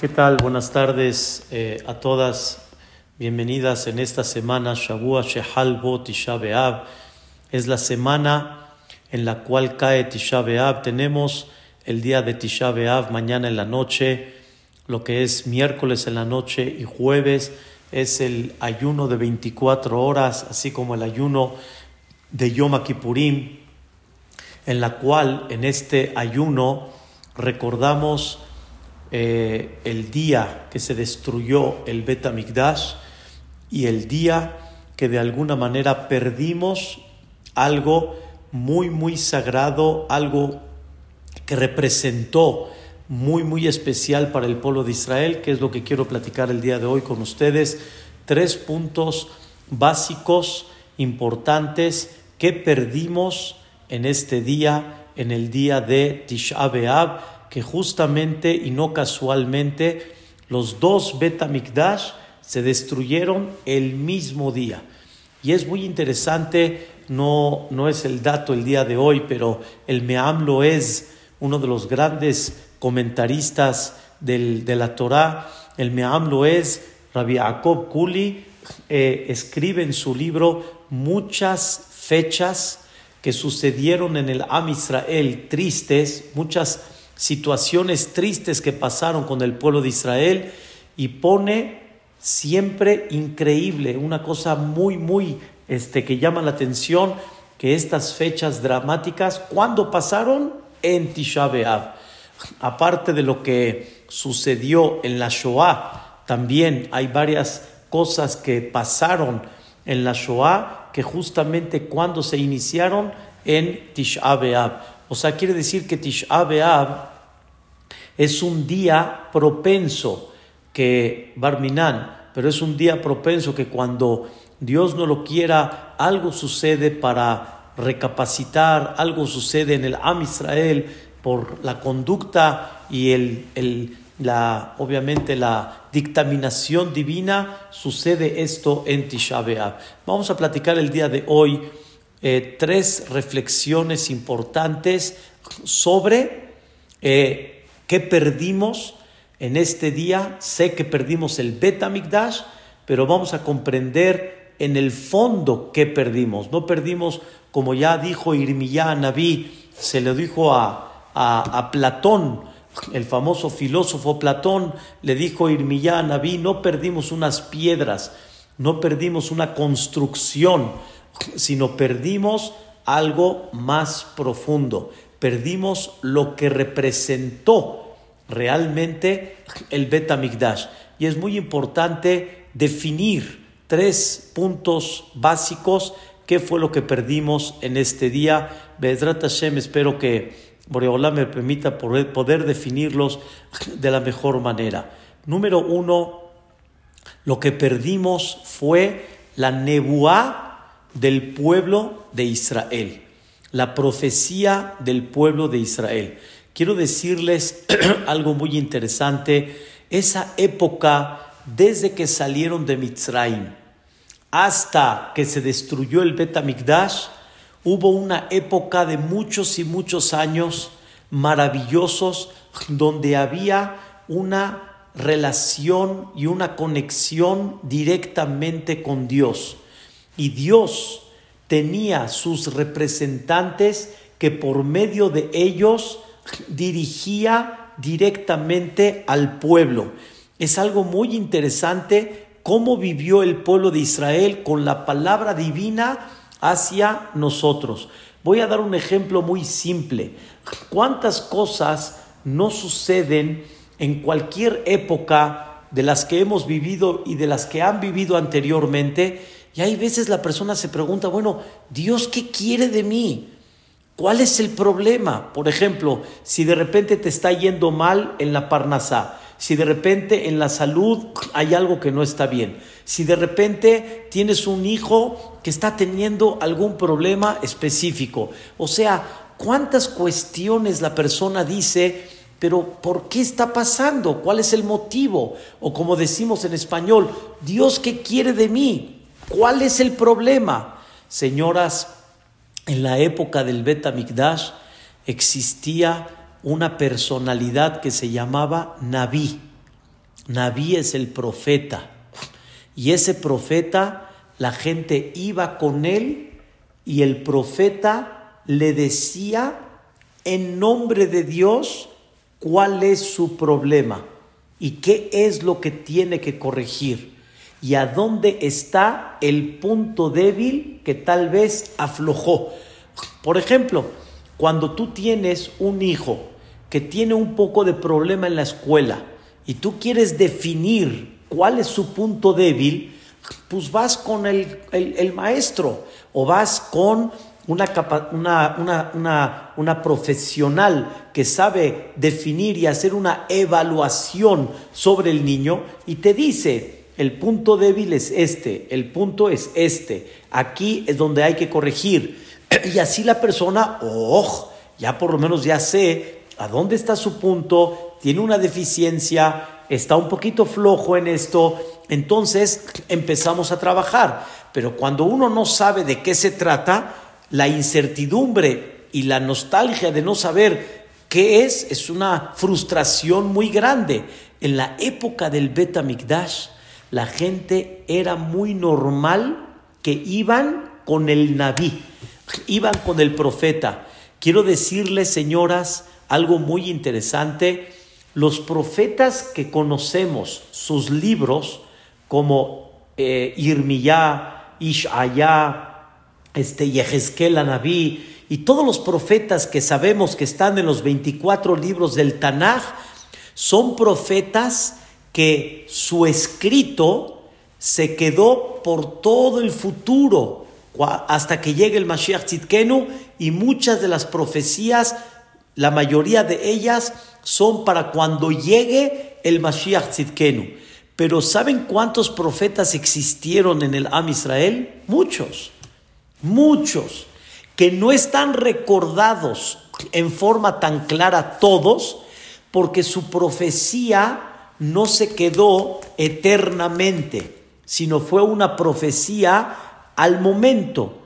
¿Qué tal? Buenas tardes eh, a todas. Bienvenidas en esta semana, Shavua Shehal Bo Tisha B'Av. Es la semana en la cual cae Tisha B'Av. Tenemos el día de Tisha B'Av mañana en la noche, lo que es miércoles en la noche y jueves es el ayuno de 24 horas, así como el ayuno de Yom Kippurim, en la cual en este ayuno recordamos eh, el día que se destruyó el Bet y el día que de alguna manera perdimos algo muy, muy sagrado, algo que representó muy, muy especial para el pueblo de Israel, que es lo que quiero platicar el día de hoy con ustedes. Tres puntos básicos, importantes, que perdimos en este día, en el día de Tisha B'Av, que justamente y no casualmente los dos Betamikdash se destruyeron el mismo día. Y es muy interesante, no, no es el dato el día de hoy, pero el Meam lo es uno de los grandes comentaristas del, de la Torá, el Meam lo es, Rabbi Jacob Kuli, eh, escribe en su libro muchas fechas que sucedieron en el Am Israel tristes, muchas situaciones tristes que pasaron con el pueblo de Israel y pone siempre increíble, una cosa muy, muy este, que llama la atención, que estas fechas dramáticas, ¿cuándo pasaron? En Tisha. Aparte de lo que sucedió en la Shoah, también hay varias cosas que pasaron en la Shoah que justamente cuando se iniciaron en Tisha. O sea, quiere decir que Tisha es un día propenso que Barminan, pero es un día propenso que cuando Dios no lo quiera, algo sucede para recapacitar, algo sucede en el Am Israel por la conducta y el, la, obviamente la dictaminación divina, sucede esto en Tisha. Vamos a platicar el día de hoy eh, tres reflexiones importantes sobre eh, qué perdimos en este día. Sé que perdimos el Betamikdash, pero vamos a comprender en el fondo qué perdimos. No perdimos, como ya dijo Irmiyá Naví, se le dijo a, a, Platón, el famoso filósofo Platón, le dijo Irmiyá Naví, no perdimos unas piedras, no perdimos una construcción, sino perdimos algo más profundo. Perdimos lo que representó realmente el Betamigdash. Y es muy importante definir tres puntos básicos. ¿Qué fue lo que perdimos en este día? Bedrat Hashem, espero que Boreolá me permita poder, poder definirlos de la mejor manera. Número uno, lo que perdimos fue la nebuá del pueblo de Israel, la profecía del pueblo de Israel. Quiero decirles algo muy interesante, esa época desde que salieron de Mitzrayim hasta que se destruyó el Betamikdash, hubo una época de muchos y muchos años maravillosos donde había una relación y una conexión directamente con Dios y Dios tenía sus representantes que por medio de ellos dirigía directamente al pueblo. Es algo muy interesante cómo vivió el pueblo de Israel con la palabra divina hacia nosotros. Voy a dar un ejemplo muy simple. ¿Cuántas cosas no suceden en cualquier época de las que hemos vivido y de las que han vivido anteriormente? Y hay veces la persona se pregunta, bueno, Dios, ¿qué quiere de mí? ¿Cuál es el problema? Por ejemplo, si de repente te está yendo mal en la parnasá, si de repente en la salud hay algo que no está bien, si de repente tienes un hijo que está teniendo algún problema específico. O sea, ¿cuántas cuestiones la persona dice, pero ¿por qué está pasando? ¿Cuál es el motivo? O como decimos en español, Dios, ¿qué quiere de mí? ¿Cuál es el problema? Señoras, en la época del Bet existía una personalidad que se llamaba Naví. Naví es el profeta. Y ese profeta, la gente iba con él y el profeta le decía en nombre de Dios cuál es su problema y qué es lo que tiene que corregir y a dónde está el punto débil que tal vez aflojó. Por ejemplo, cuando tú tienes un hijo que tiene un poco de problema en la escuela y tú quieres definir cuál es su punto débil, pues vas con el, maestro o vas con una, una, una, una, profesional que sabe definir y hacer una evaluación sobre el niño y te dice, el punto débil es este, el punto es este, aquí es donde hay que corregir. Y así la persona, oh, ya por lo menos ya sé a dónde está su punto, tiene una deficiencia, está un poquito flojo en esto, entonces empezamos a trabajar. Pero cuando uno no sabe de qué se trata, la incertidumbre y la nostalgia de no saber qué es es una frustración muy grande. En la época del Betamikdash, la gente era muy normal que iban con el Naví, iban con el profeta. Quiero decirles, señoras, algo muy interesante. Los profetas que conocemos, sus libros, como eh, Irmiyá, Ishayá, este, Yehezkel Anabí, y todos los profetas que sabemos que están en los 24 libros del Tanaj, son profetas que su escrito se quedó por todo el futuro hasta que llegue el Mashiach Tzidkenu y muchas de las profecías, la mayoría de ellas son para cuando llegue el Mashiach Tzidkenu. Pero ¿saben cuántos profetas existieron en el Am Israel? Muchos, muchos, que no están recordados en forma tan clara todos, porque su profecía no se quedó eternamente, sino fue una profecía al momento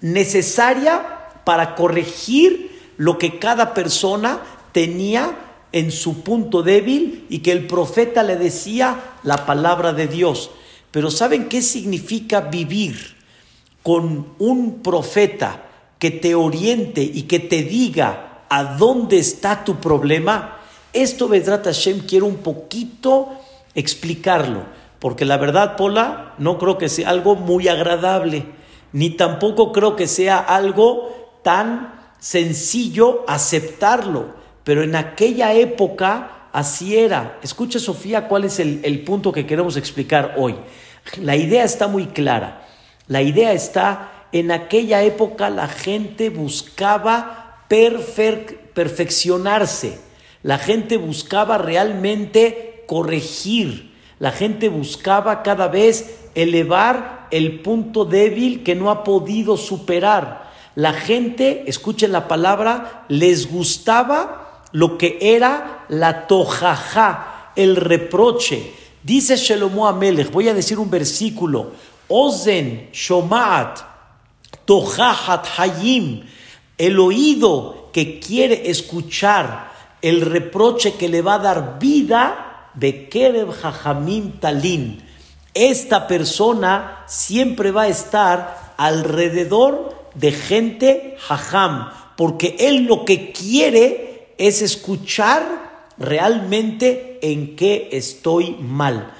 necesaria para corregir lo que cada persona tenía en su punto débil y que el profeta le decía la palabra de Dios. Pero ¿saben qué significa vivir con un profeta que te oriente y que te diga a dónde está tu problema? Esto, Vedrat Hashem, quiero un poquito explicarlo porque la verdad, Pola, no creo que sea algo muy agradable, ni tampoco creo que sea algo tan sencillo aceptarlo, pero en aquella época así era. Escucha, Sofía, cuál es el punto que queremos explicar hoy. La idea está muy clara. La idea está, en aquella época la gente buscaba perfeccionarse, la gente buscaba realmente corregir, la gente buscaba cada vez elevar el punto débil que no ha podido superar. La gente, escuchen la palabra, les gustaba lo que era la tojaja, el reproche. Dice Shelomo Amelech, voy a decir un versículo, Ozen Shomat Tojahat Hayim, el oído que quiere escuchar el reproche que le va a dar vida, Bekerev Jajamim Talin. Esta persona siempre va a estar alrededor de gente Jajam, porque él lo que quiere es escuchar realmente en qué estoy mal,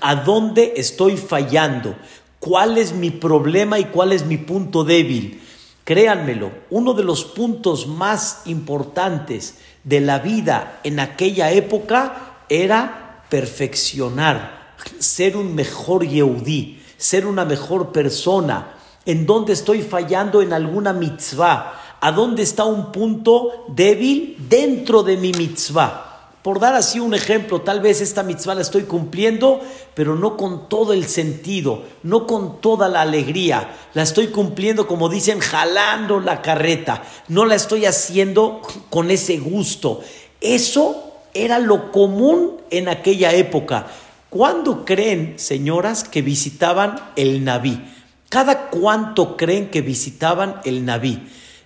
a dónde estoy fallando, cuál es mi problema y cuál es mi punto débil. Créanmelo, uno de los puntos más importantes de la vida en aquella época era perfeccionar, ser un mejor Yehudí, ser una mejor persona, en dónde estoy fallando en alguna mitzvah, a dónde está un punto débil dentro de mi mitzvah. Por dar así un ejemplo, tal vez esta mitzvah la estoy cumpliendo, pero no con todo el sentido, no con toda la alegría. La estoy cumpliendo, como dicen, jalando la carreta. No la estoy haciendo con ese gusto. Eso era lo común en aquella época. ¿Cuándo creen, señoras, que visitaban el Naví? ¿Cada cuánto creen que visitaban el Naví?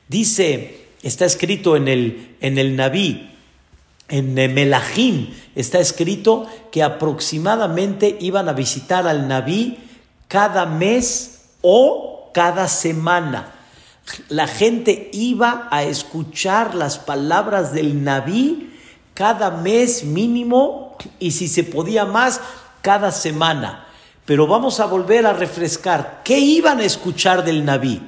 Dice, está escrito en el, en el Naví, en Melahim está escrito que aproximadamente iban a visitar al Naví cada mes o cada semana. La gente iba a escuchar las palabras del Naví cada mes mínimo y si se podía más, cada semana. Pero vamos a volver a refrescar. ¿Qué iban a escuchar del Naví?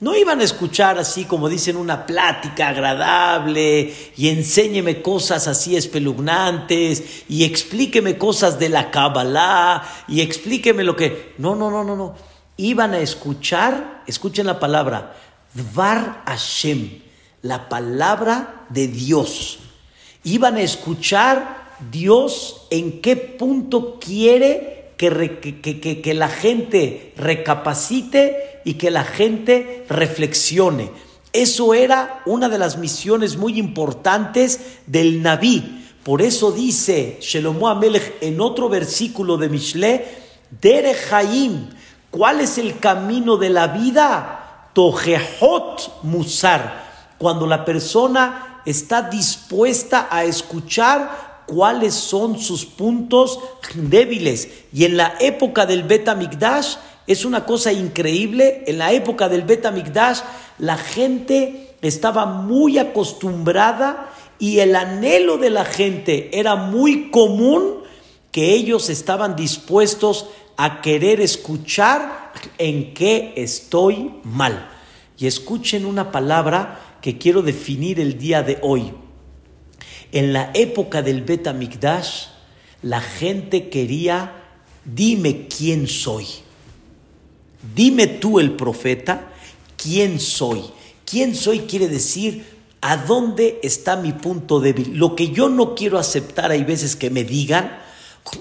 No iban a escuchar así como dicen una plática agradable y enséñeme cosas así espeluznantes y explíqueme cosas de la Kabbalah y explíqueme lo que... No, no, no, no, no. Iban a escuchar, escuchen la palabra, Dvar Hashem, la palabra de Dios. Iban a escuchar Dios en qué punto quiere que, que, que la gente recapacite y que la gente reflexione. Eso era una de las misiones muy importantes del Naví. Por eso dice Shelomo Amelech en otro versículo de Mishle, Dere ¿cuál es el camino de la vida? Tojehot Musar, cuando la persona está dispuesta a escuchar cuáles son sus puntos débiles. Y en la época del Bet es una cosa increíble. En la época del Beta la gente estaba muy acostumbrada y el anhelo de la gente era muy común que ellos estaban dispuestos a querer escuchar en qué estoy mal. Y escuchen una palabra que quiero definir el día de hoy. En la época del Beta la gente quería, dime quién soy. Dime tú el profeta, ¿quién soy? ¿Quién soy quiere decir a dónde está mi punto débil? Lo que yo no quiero aceptar hay veces que me digan,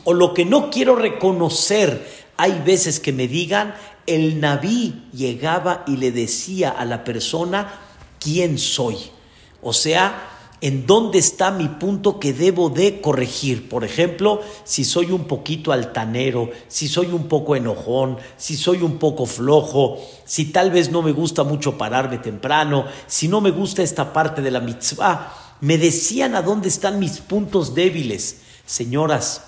o lo que no quiero reconocer hay veces que me digan, el Naví llegaba y le decía a la persona, ¿quién soy? O sea, en dónde está mi punto que debo de corregir. Por ejemplo, si soy un poquito altanero, si soy un poco enojón, si soy un poco flojo, si tal vez no me gusta mucho pararme temprano, si no me gusta esta parte de la mitzvah. Me decían a dónde están mis puntos débiles. Señoras,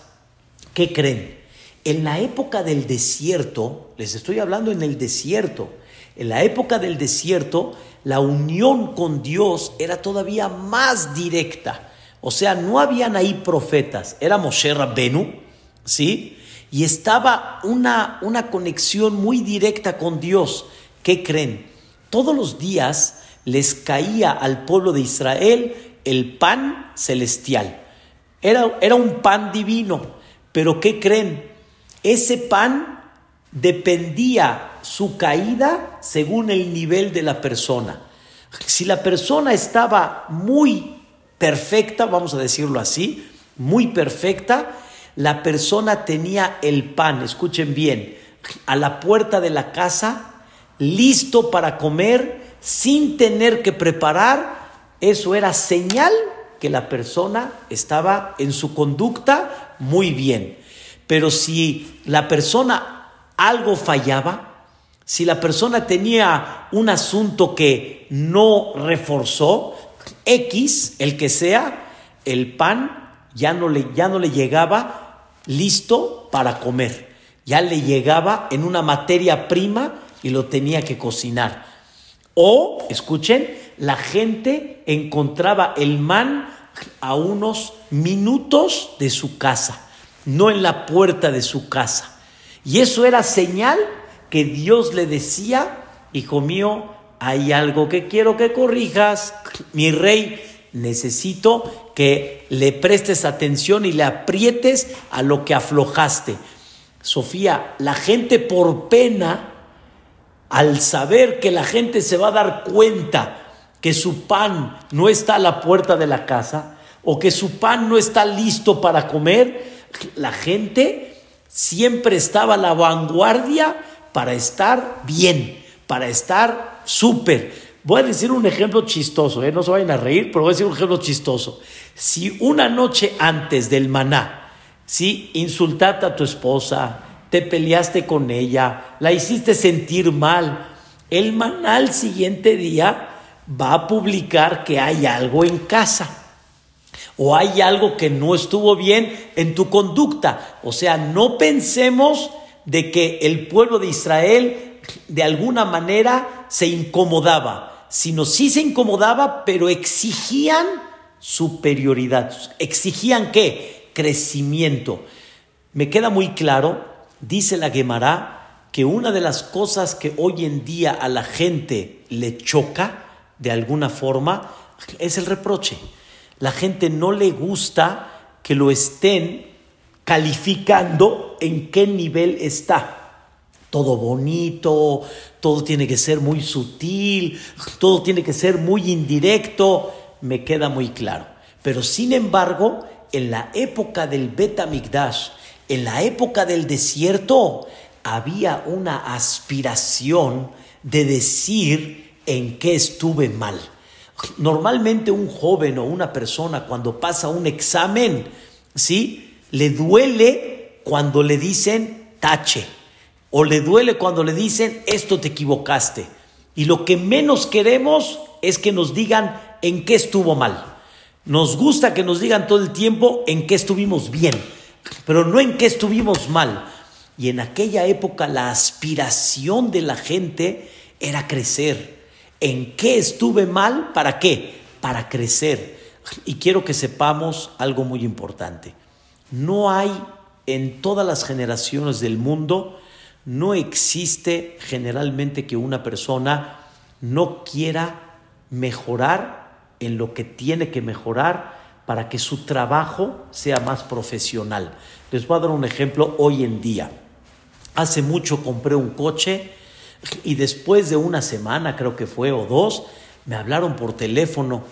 ¿qué creen? En la época del desierto, les estoy hablando en el desierto, en la época del desierto, la unión con Dios era todavía más directa. O sea, no habían ahí profetas, era Moshe Rabbenu, ¿sí? Y estaba una, una conexión muy directa con Dios. ¿Qué creen? Todos los días les caía al pueblo de Israel el pan celestial. Era, era un pan divino. Pero ¿qué creen? Ese pan dependía su caída según el nivel de la persona. Si la persona estaba muy perfecta, vamos a decirlo así, muy perfecta, la persona tenía el pan, escuchen bien, a la puerta de la casa, listo para comer, sin tener que preparar, eso era señal que la persona estaba en su conducta muy bien. Pero si la persona algo fallaba, si la persona tenía un asunto que no reforzó, X, el que sea, el pan ya no le, ya no le llegaba listo para comer, ya le llegaba en una materia prima y lo tenía que cocinar. O, escuchen, la gente encontraba el man a unos minutos de su casa, no en la puerta de su casa. Y eso era señal que Dios le decía, hijo mío, hay algo que quiero que corrijas, mi rey, necesito que le prestes atención y le aprietes a lo que aflojaste. Sofía, la gente por pena, al saber que la gente se va a dar cuenta que su pan no está a la puerta de la casa o que su pan no está listo para comer, la gente siempre estaba a la vanguardia para estar bien, para estar súper. Voy a decir un ejemplo chistoso, ¿eh? no se vayan a reír, pero voy a decir un ejemplo chistoso. Si una noche antes del maná, si insultaste a tu esposa, te peleaste con ella, la hiciste sentir mal, el maná al siguiente día va a publicar que hay algo en casa. O hay algo que no estuvo bien en tu conducta. O sea, no pensemos de que el pueblo de Israel de alguna manera se incomodaba, sino sí se incomodaba, pero exigían superioridad. ¿Exigían qué? Crecimiento. Me queda muy claro, dice la Gemara, que una de las cosas que hoy en día a la gente le choca, de alguna forma, es el reproche. La gente no le gusta que lo estén calificando en qué nivel está. Todo bonito, todo tiene que ser muy sutil, todo tiene que ser muy indirecto, me queda muy claro. Pero sin embargo, en la época del Betamigdash, en la época del desierto, había una aspiración de decir en qué estuve mal. Normalmente un joven o una persona cuando pasa un examen, ¿sí? Le duele cuando le dicen tache o le duele cuando le dicen esto te equivocaste. Y lo que menos queremos es que nos digan en qué estuvo mal. Nos gusta que nos digan todo el tiempo en qué estuvimos bien, pero no en qué estuvimos mal. Y en aquella época la aspiración de la gente era crecer en qué estuve mal, ¿para qué? Para crecer. Y quiero que sepamos algo muy importante. No hay en todas las generaciones del mundo, no existe generalmente que una persona no quiera mejorar en lo que tiene que mejorar para que su trabajo sea más profesional. Les voy a dar un ejemplo hoy en día. Hace mucho compré un coche y después de una semana, creo que fue, o dos, me hablaron por teléfono.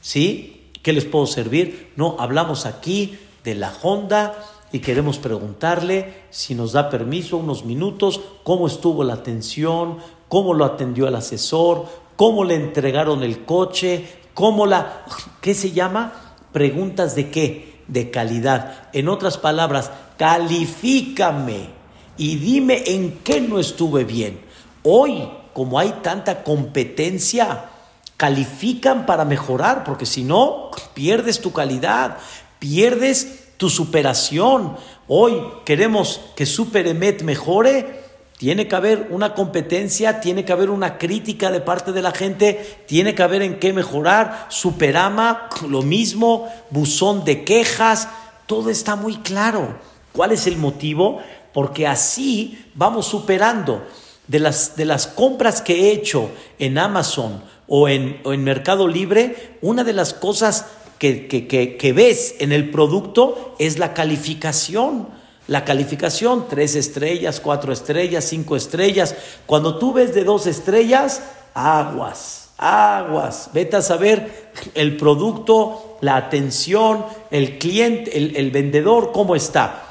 ¿Sí? ¿Qué les puedo servir? No, hablamos aquí de la Honda y queremos preguntarle si nos da permiso unos minutos, cómo estuvo la atención, cómo lo atendió el asesor, cómo le entregaron el coche, cómo la... ¿Qué se llama? Preguntas de qué? De calidad. En otras palabras, califícame y dime en qué no estuve bien. Hoy, como hay tanta competencia, califican para mejorar, porque si no, pierdes tu calidad, pierdes tu superación. Hoy queremos que Superemet mejore, tiene que haber una competencia, tiene que haber una crítica de parte de la gente, tiene que haber en qué mejorar. Superama, lo mismo, buzón de quejas, todo está muy claro. ¿Cuál es el motivo? Porque así vamos superando de las, de las compras que he hecho en Amazon o en, en Mercado Libre, una de las cosas que, que, ves en el producto es la calificación. La calificación, tres estrellas, cuatro estrellas, cinco estrellas. Cuando tú ves de dos estrellas, aguas, aguas. Vete a saber el producto, la atención, el cliente, el, el vendedor, cómo está.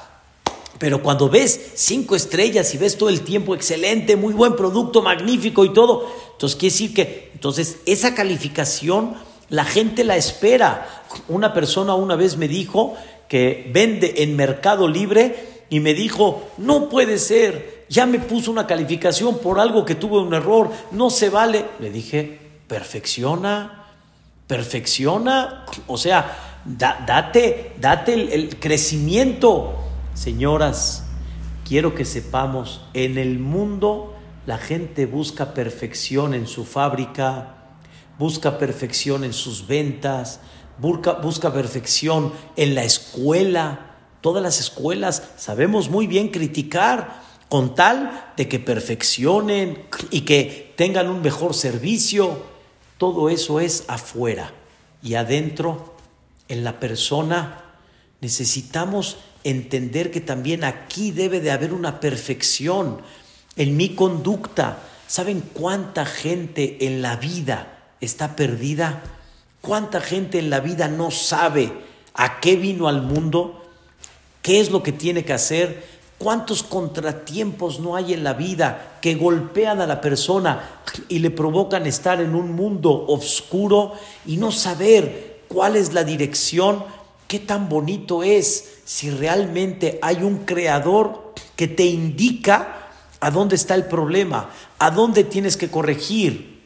Pero cuando ves cinco estrellas y ves todo el tiempo excelente, muy buen producto, magnífico y todo, entonces quiere decir que entonces esa calificación la gente la espera. Una persona una vez me dijo que vende en Mercado Libre y me dijo, no puede ser, ya me puso una calificación por algo que tuve un error, no se vale. Le dije, perfecciona, perfecciona, o sea, date, date el crecimiento Señoras, quiero que sepamos, en el mundo la gente busca perfección en su fábrica, busca perfección en sus ventas, busca, busca perfección en la escuela. Todas las escuelas sabemos muy bien criticar con tal de que perfeccionen y que tengan un mejor servicio. Todo eso es afuera y adentro, en la persona, necesitamos entender que también aquí debe de haber una perfección en mi conducta. ¿Saben cuánta gente en la vida está perdida? ¿Cuánta gente en la vida no sabe a qué vino al mundo? ¿Qué es lo que tiene que hacer? ¿Cuántos contratiempos no hay en la vida que golpean a la persona y le provocan estar en un mundo oscuro y no saber cuál es la dirección? ¿Qué tan bonito es si realmente hay un creador que te indica a dónde está el problema, a dónde tienes que corregir.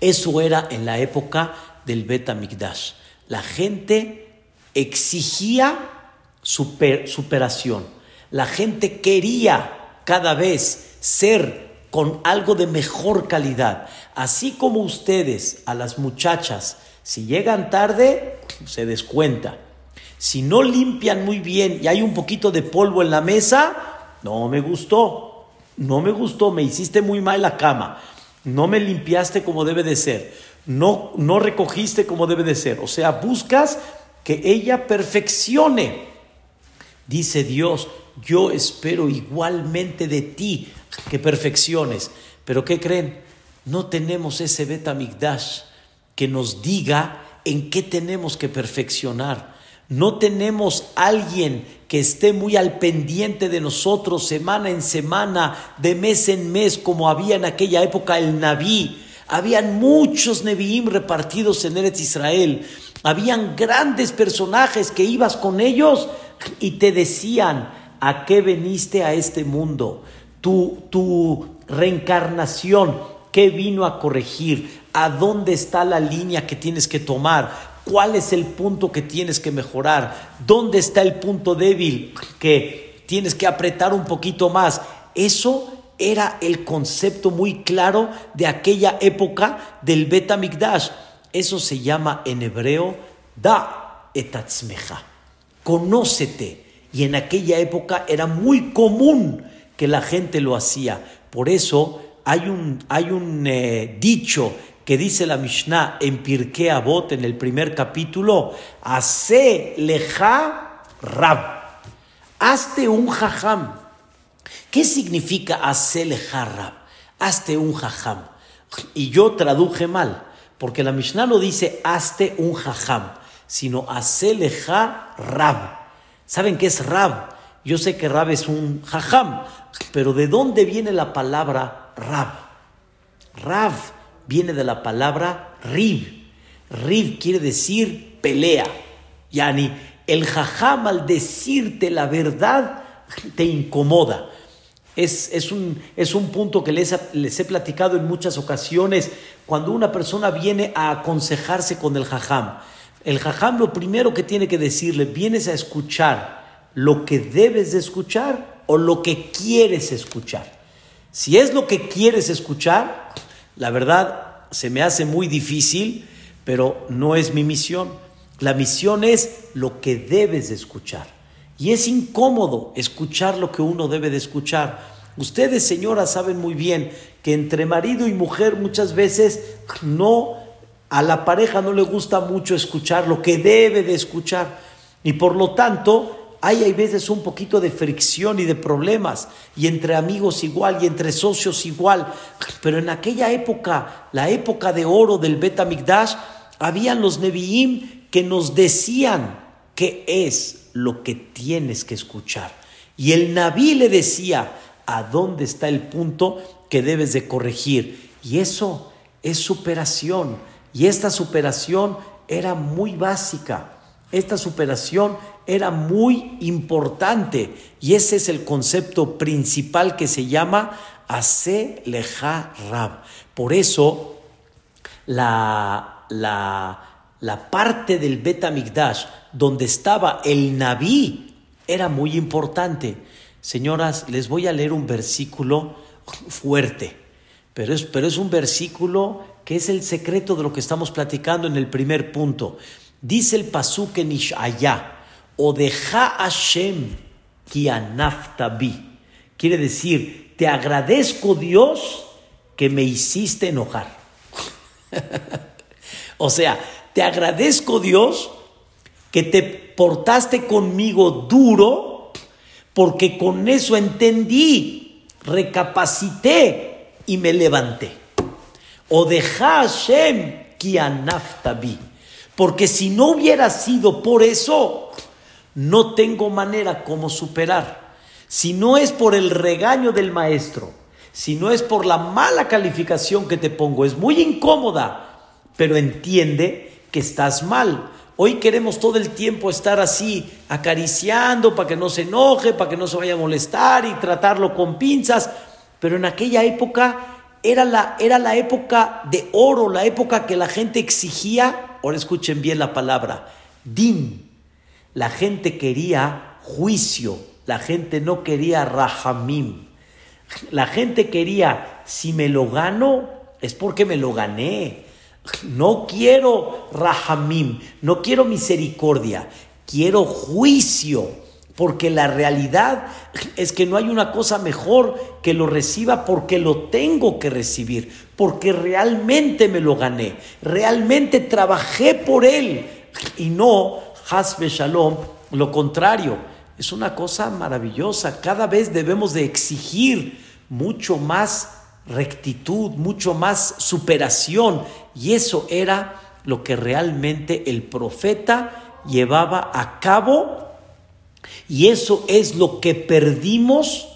Eso era en la época del Betamigdash. La gente exigía superación. La gente quería cada vez ser con algo de mejor calidad. Así como ustedes a las muchachas, si llegan tarde, se descuenta. Si no limpian muy bien y hay un poquito de polvo en la mesa, no me gustó, no me gustó, me hiciste muy mal la cama, no me limpiaste como debe de ser, no, no recogiste como debe de ser. O sea, buscas que ella perfeccione. Dice Dios, yo espero igualmente de ti que perfecciones. Pero ¿qué creen? No tenemos ese Betamigdash que nos diga en qué tenemos que perfeccionar. No tenemos alguien que esté muy al pendiente de nosotros semana en semana, de mes en mes, como había en aquella época el Naví. Habían muchos Nevi'im repartidos en Eretz Israel. Habían grandes personajes que ibas con ellos y te decían, ¿a qué veniste a este mundo? Tu, tu reencarnación, ¿qué vino a corregir? ¿A dónde está la línea que tienes que tomar? ¿Cuál es el punto que tienes que mejorar? ¿Dónde está el punto débil que tienes que apretar un poquito más? Eso era el concepto muy claro de aquella época del Betamigdash. Eso se llama en hebreo da etatzmeja. Conócete. Y en aquella época era muy común que la gente lo hacía. Por eso hay un, hay un eh, dicho que dice la Mishnah en Pirkei Avot en el primer capítulo, hace rab, hazte un jajam. ¿Qué significa hace leja rab? Hazte un jajam. Y yo traduje mal, porque la Mishnah no dice hazte un jajam, sino hace leja rab. ¿Saben qué es rab? Yo sé que rab es un jajam, pero ¿de dónde viene la palabra rab? Rab viene de la palabra rib. Rib quiere decir pelea. Yani, el jajam al decirte la verdad te incomoda. Es, es, un, es un, punto que les, les, he platicado en muchas ocasiones cuando una persona viene a aconsejarse con el jajam. El jajam lo primero que tiene que decirle, vienes a escuchar lo que debes de escuchar o lo que quieres escuchar. Si es lo que quieres escuchar, la verdad, se me hace muy difícil, pero no es mi misión. La misión es lo que debes de escuchar. Y es incómodo escuchar lo que uno debe de escuchar. Ustedes, señoras, saben muy bien que entre marido y mujer muchas veces no, a la pareja no le gusta mucho escuchar lo que debe de escuchar. Y por lo tanto, hay, hay veces un poquito de fricción y de problemas, y entre amigos igual, y entre socios igual. Pero en aquella época, la época de oro del Betamigdash, habían los Nevi'im que nos decían qué es lo que tienes que escuchar. Y el Naví le decía a dónde está el punto que debes de corregir. Y eso es superación. Y esta superación era muy básica. Esta superación era muy importante y ese es el concepto principal que se llama Ase Rab. Por eso la, la, parte del Betamigdash donde estaba el Naví era muy importante. Señoras, les voy a leer un versículo fuerte, pero es, pero es un versículo que es el secreto de lo que estamos platicando en el primer punto. Dice el Pasuk en o deja Hashem ki bi. Quiere decir, te agradezco Dios que me hiciste enojar. o sea, te agradezco Dios que te portaste conmigo duro, porque con eso entendí, recapacité y me levanté. O deja Hashem ki bi. Porque si no hubiera sido por eso, no tengo manera como superar. Si no es por el regaño del maestro, si no es por la mala calificación que te pongo, es muy incómoda, pero entiende que estás mal. Hoy queremos todo el tiempo estar así, acariciando para que no se enoje, para que no se vaya a molestar y tratarlo con pinzas, pero en aquella época era la, era la época de oro, la época que la gente exigía, ahora escuchen bien la palabra, din, La gente quería juicio, la gente no quería rahamim. La gente quería, si me lo gano, es porque me lo gané. No quiero rahamim, no quiero misericordia, quiero juicio, porque la realidad es que no hay una cosa mejor que lo reciba porque lo tengo que recibir, porque realmente me lo gané, realmente trabajé por él y no hasbe shalom, lo contrario. Es una cosa maravillosa, cada vez debemos de exigir mucho más rectitud, mucho más superación y eso era lo que realmente el profeta llevaba a cabo y eso es lo que perdimos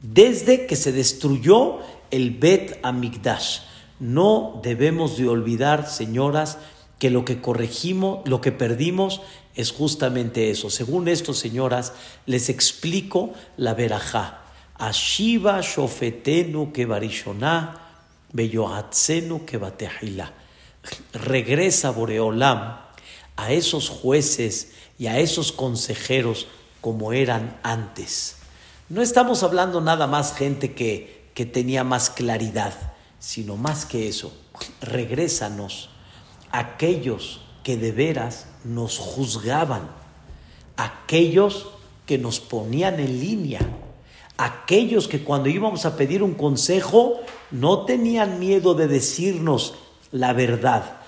desde que se destruyó el Bet Amigdash. No debemos de olvidar, señoras, que lo que corregimos, lo que perdimos es justamente eso. Según esto, señoras, les explico la verajá. Ashiva shofetenu que barishoná, beyohatzenu que batehila. Regresa Boreolam a esos jueces y a esos consejeros como eran antes. No estamos hablando nada más gente que, que tenía más claridad, sino más que eso. Regrésanos aquellos que de veras nos juzgaban, aquellos que nos ponían en línea, aquellos que cuando íbamos a pedir un consejo no tenían miedo de decirnos la verdad,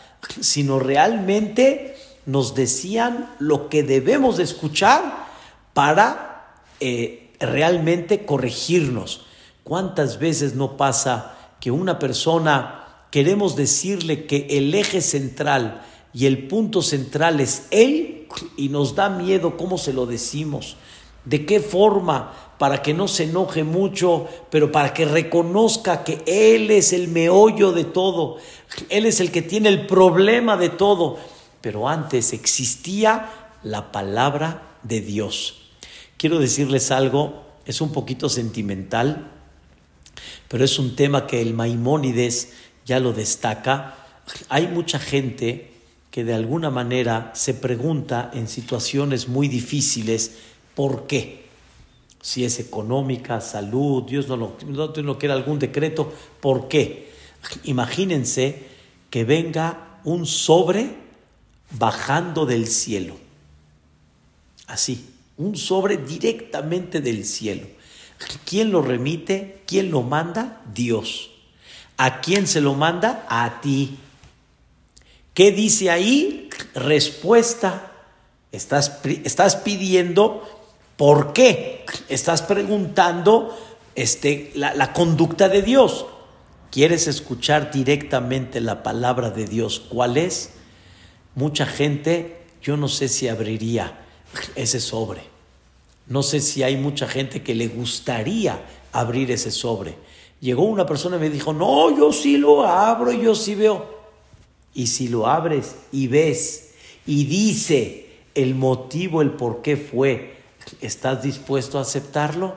sino realmente nos decían lo que debemos de escuchar para eh, realmente corregirnos. ¿Cuántas veces no pasa que una persona queremos decirle que el eje central y el punto central es Él y nos da miedo cómo se lo decimos? ¿De qué forma? Para que no se enoje mucho, pero para que reconozca que Él es el meollo de todo, Él es el que tiene el problema de todo pero antes existía la palabra de Dios. Quiero decirles algo, es un poquito sentimental, pero es un tema que el Maimónides ya lo destaca. Hay mucha gente que de alguna manera se pregunta en situaciones muy difíciles por qué. Si es económica, salud, Dios no lo, no quiere algún decreto, ¿por qué? Imagínense que venga un sobre bajando del cielo. Así, un sobre directamente del cielo. ¿Quién lo remite? ¿Quién lo manda? Dios. ¿A quién se lo manda? A ti. ¿Qué dice ahí? Respuesta. Estás, estás pidiendo por qué. Estás preguntando este, la, la conducta de Dios. ¿Quieres escuchar directamente la palabra de Dios? ¿Cuál es? mucha gente, yo no sé si abriría ese sobre. No sé si hay mucha gente que le gustaría abrir ese sobre. Llegó una persona y me dijo, no, yo sí lo abro, yo sí veo. Y si lo abres y ves y dice el motivo, el por qué fue, ¿estás dispuesto a aceptarlo?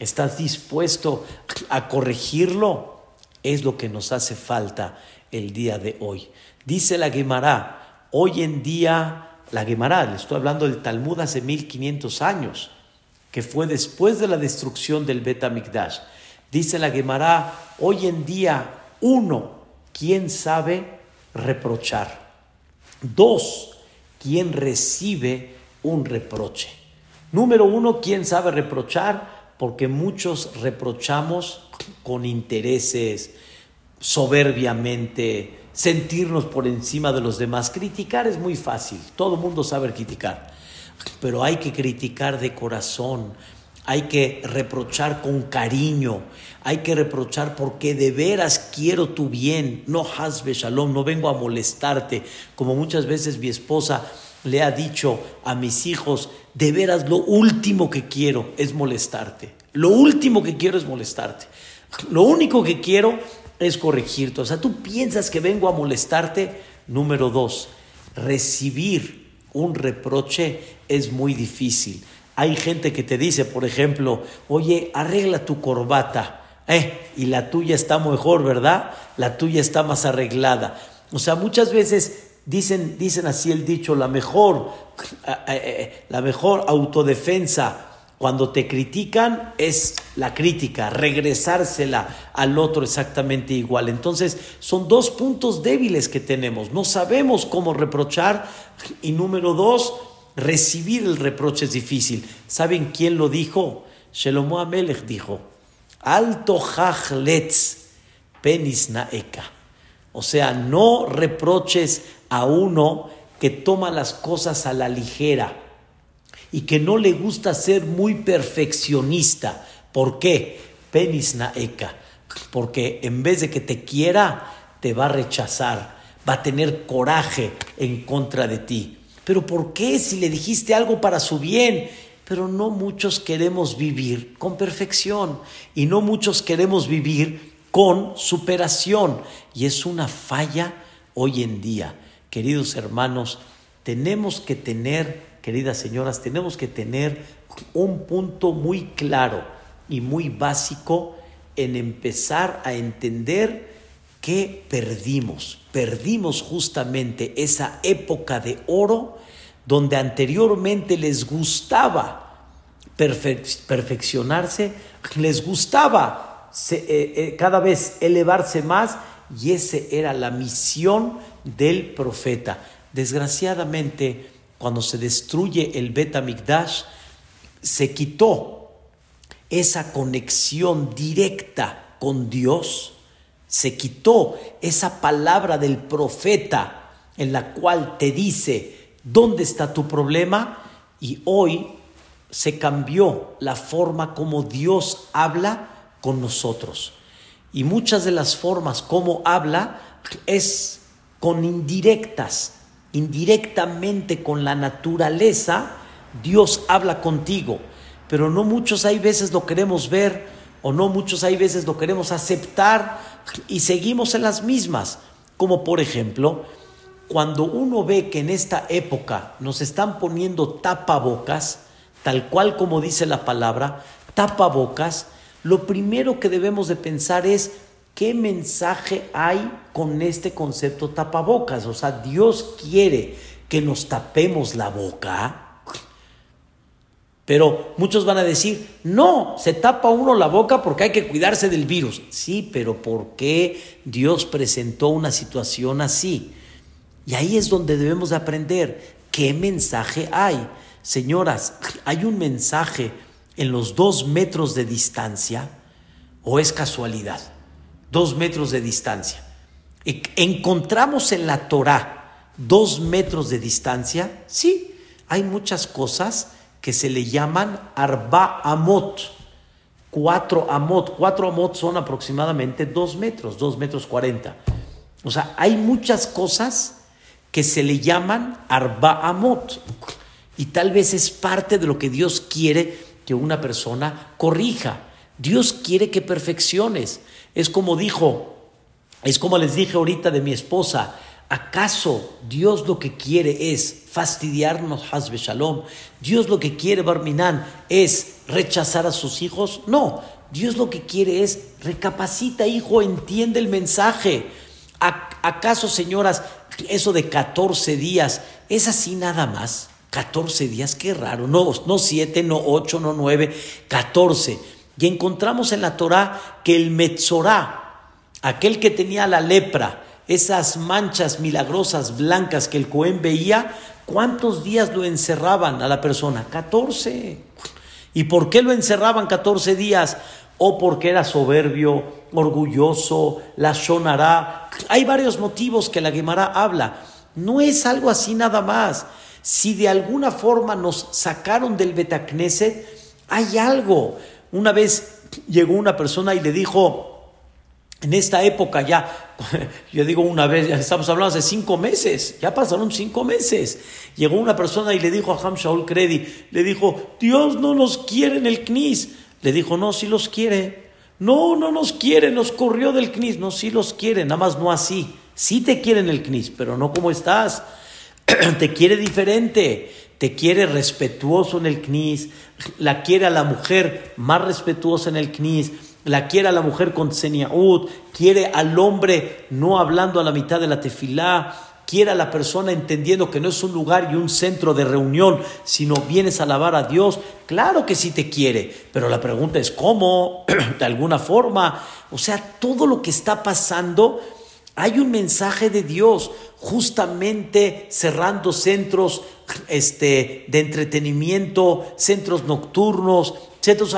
¿Estás dispuesto a corregirlo? Es lo que nos hace falta el día de hoy. Dice la Guimara, Hoy en día, la Gemara, le estoy hablando del Talmud hace 1500 años, que fue después de la destrucción del Bet Amikdash. Dice la Gemara, hoy en día, uno, ¿quién sabe reprochar? Dos, ¿quién recibe un reproche? Número uno, ¿quién sabe reprochar? Porque muchos reprochamos con intereses, soberbiamente, sentirnos por encima de los demás. Criticar es muy fácil, todo el mundo sabe criticar, pero hay que criticar de corazón, hay que reprochar con cariño, hay que reprochar porque de veras quiero tu bien, no hasbe shalom, no vengo a molestarte, como muchas veces mi esposa le ha dicho a mis hijos, de veras lo último que quiero es molestarte, lo último que quiero es molestarte, lo único que quiero es corregirte. O sea, tú piensas que vengo a molestarte. Número dos, recibir un reproche es muy difícil. Hay gente que te dice, por ejemplo, oye, arregla tu corbata. Eh, y la tuya está mejor, ¿verdad? La tuya está más arreglada. O sea, muchas veces Dicen, dicen así el dicho, la mejor, eh, eh, la mejor autodefensa cuando te critican es la crítica, regresársela al otro exactamente igual. Entonces, son dos puntos débiles que tenemos. No sabemos cómo reprochar y número dos, recibir el reproche es difícil. ¿Saben quién lo dijo? Shelomo Amelech dijo, Alto hachletz penis naeka. O sea, no reproches a uno que toma las cosas a la ligera y que no le gusta ser muy perfeccionista. ¿Por qué? Penis naeka. Porque en vez de que te quiera, te va a rechazar, va a tener coraje en contra de ti. Pero ¿por qué si le dijiste algo para su bien? Pero no muchos queremos vivir con perfección y no muchos queremos vivir con superación. Y es una falla hoy en día. Queridos hermanos, tenemos que tener queridas señoras, tenemos que tener un punto muy claro y muy básico en empezar a entender que perdimos. Perdimos justamente esa época de oro donde anteriormente les gustaba perfeccionarse, les gustaba eh, eh, cada vez elevarse más y esa era la misión del profeta. Desgraciadamente, cuando se destruye el Bet se quitó esa conexión directa con Dios, se quitó esa palabra del profeta en la cual te dice dónde está tu problema y hoy se cambió la forma como Dios habla con nosotros. Y muchas de las formas como habla es con indirectas, indirectamente con la naturaleza, Dios habla contigo, pero no muchos hay veces lo queremos ver o no muchos hay veces lo queremos aceptar y seguimos en las mismas, como por ejemplo, cuando uno ve que en esta época nos están poniendo tapabocas, tal cual como dice la palabra, tapabocas, lo primero que debemos de pensar es ¿qué mensaje hay con este concepto tapabocas? O sea, Dios quiere que nos tapemos la boca. Pero muchos van a decir, no, se tapa uno la boca porque hay que cuidarse del virus. Sí, pero ¿por qué Dios presentó una situación así? Y ahí es donde debemos de aprender qué mensaje hay. Señoras, ¿hay un mensaje en los dos metros de distancia o es casualidad? dos metros de distancia. ¿Encontramos en la Torah dos metros de distancia? Sí, hay muchas cosas que se le llaman arba amot, cuatro amot. Cuatro amot son aproximadamente dos metros, dos metros cuarenta. O sea, hay muchas cosas que se le llaman arba amot. Y tal vez es parte de lo que Dios quiere que una persona corrija. Dios quiere que perfecciones. Es como dijo, es como les dije ahorita de mi esposa, ¿acaso Dios lo que quiere es fastidiarnos, Hazbe Shalom? ¿Dios lo que quiere, Barminan, es rechazar a sus hijos? No, Dios lo que quiere es recapacita, hijo, entiende el mensaje. ¿Acaso, señoras, eso de 14 días es así nada más? 14 días, qué raro. No, no 7, no 8, no 9, 14. Y encontramos en la Torá que el Metzorá, aquel que tenía la lepra, esas manchas milagrosas blancas que el Cohen veía, ¿cuántos días lo encerraban a la persona? 14. ¿Y por qué lo encerraban 14 días? O porque era soberbio, orgulloso, la shonará. Hay varios motivos que la Gemara habla. No es algo así nada más. Si de alguna forma nos sacaron del Betacneset, hay algo. Una vez llegó una persona y le dijo, en esta época ya, yo digo una vez, ya estamos hablando hace cinco meses, ya pasaron cinco meses. Llegó una persona y le dijo a Ham Shaul Kredi, le dijo, Dios no nos quiere en el CNIS. Le dijo, no, sí los quiere. No, no nos quiere, nos corrió del CNIS. No, sí los quiere, nada más no así. Sí te quiere en el CNIS, pero no como estás. te quiere diferente te quiere respetuoso en el CNIS, la quiere a la mujer más respetuosa en el CNIS, la quiere a la mujer con seniaud, quiere al hombre no hablando a la mitad de la tefilá, quiera la persona entendiendo que no es un lugar y un centro de reunión, sino vienes a alabar a Dios, claro que sí te quiere, pero la pregunta es cómo, de alguna forma, o sea, todo lo que está pasando, hay un mensaje de Dios justamente cerrando centros este, de entretenimiento, centros nocturnos, centros...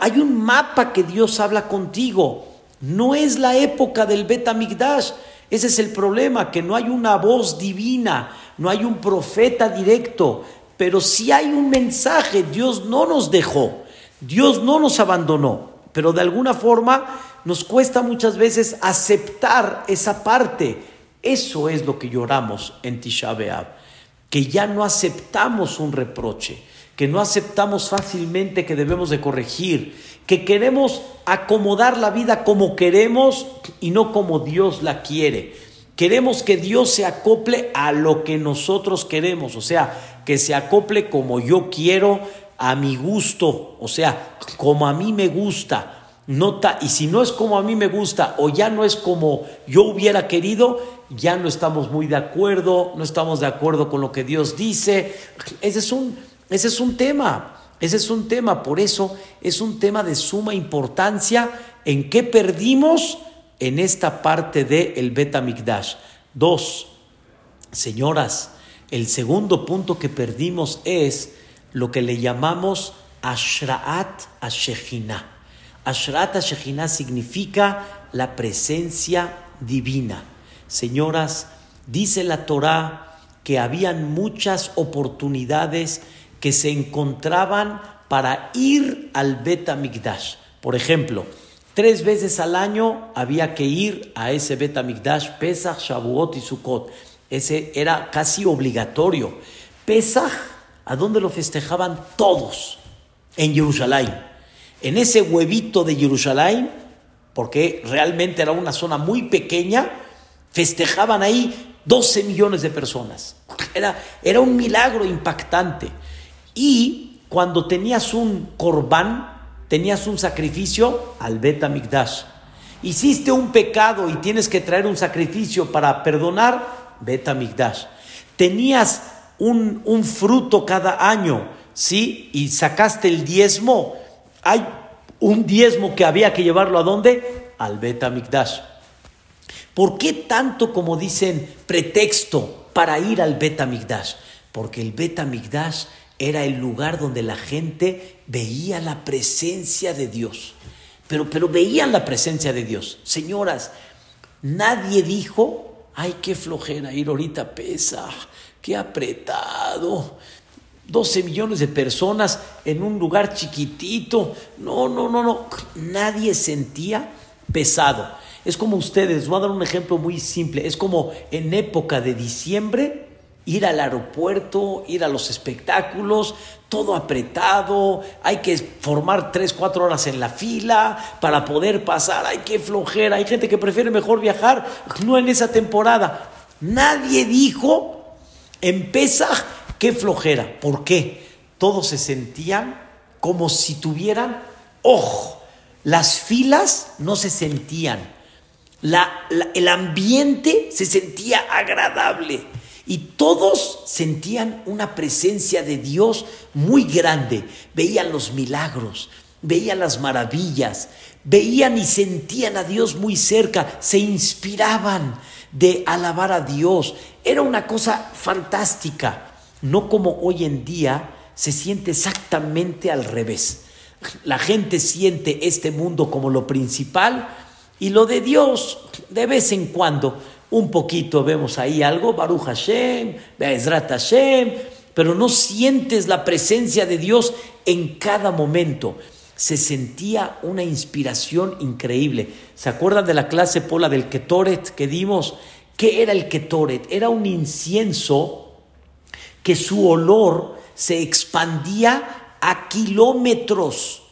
Hay un mapa que Dios habla contigo. No es la época del Betamigdash. Ese es el problema, que no hay una voz divina, no hay un profeta directo, pero sí hay un mensaje. Dios no nos dejó, Dios no nos abandonó, pero de alguna forma nos cuesta muchas veces aceptar esa parte. Eso es lo que lloramos en Tisha que ya no aceptamos un reproche, que no aceptamos fácilmente que debemos de corregir, que queremos acomodar la vida como queremos y no como Dios la quiere. Queremos que Dios se acople a lo que nosotros queremos, o sea, que se acople como yo quiero, a mi gusto, o sea, como a mí me gusta. Nota, y si no es como a mí me gusta o ya no es como yo hubiera querido, ya no estamos muy de acuerdo, no estamos de acuerdo con lo que Dios dice. Ese es un, ese es un tema. Ese es un tema, por eso es un tema de suma importancia en qué perdimos en esta parte del el Betamigdash. Dos, señoras, el segundo punto que perdimos es lo que le llamamos Ashraat Ashechina. Ashraat Ashechina significa la presencia divina. Señoras, dice la Torah que habían muchas oportunidades que se encontraban para ir al Bet Amigdash. Por ejemplo, tres veces al año había que ir a ese Bet Amigdash, Pesach, Shavuot y Sukkot. Ese era casi obligatorio. Pesach, ¿a dónde lo festejaban todos? En Jerusalén. En ese huevito de Jerusalén, porque realmente era una zona muy pequeña, festejaban ahí 12 millones de personas. Era, era un milagro impactante. Y cuando tenías un corbán, tenías un sacrificio al Betamigdash. Hiciste un pecado y tienes que traer un sacrificio para perdonar, Betamigdash. Tenías un, fruto cada año, ¿sí? Y sacaste el diezmo. Hay un diezmo que había que llevarlo a dónde? Al Betamigdash. ¿Por qué tanto, como dicen, pretexto para ir al Betamigdash? Porque el Betamigdash era el lugar donde la gente veía la presencia de Dios. Pero, pero veían la presencia de Dios. Señoras, nadie dijo, ay, qué flojera ir ahorita pesa, qué apretado. 12 millones de personas en un lugar chiquitito. No, no, no, no. Nadie sentía pesado. Es como ustedes, voy a dar un ejemplo muy simple. Es como en época de diciembre ir al aeropuerto, ir a los espectáculos, todo apretado, hay que formar tres, cuatro horas en la fila para poder pasar, hay que flojera, hay gente que prefiere mejor viajar, no en esa temporada. Nadie dijo en qué flojera. ¿Por qué? Todos se sentían como si tuvieran, ojo, las filas no se sentían, el ambiente se sentía agradable y todos sentían una presencia de Dios muy grande. Veían los milagros, veían las maravillas, veían y sentían a Dios muy cerca, se inspiraban de alabar a Dios. Era una cosa fantástica, no como hoy en día se siente exactamente al revés. La gente siente este mundo como lo principal y lo de Dios de vez en cuando un poquito vemos ahí algo, Baruch Hashem, Be'ezrat Hashem, pero no sientes la presencia de Dios en cada momento. Se sentía una inspiración increíble. ¿Se acuerdan de la clase pola del Ketoret que dimos? ¿Qué era el Ketoret? Era un incienso que su olor se expandía a kilómetros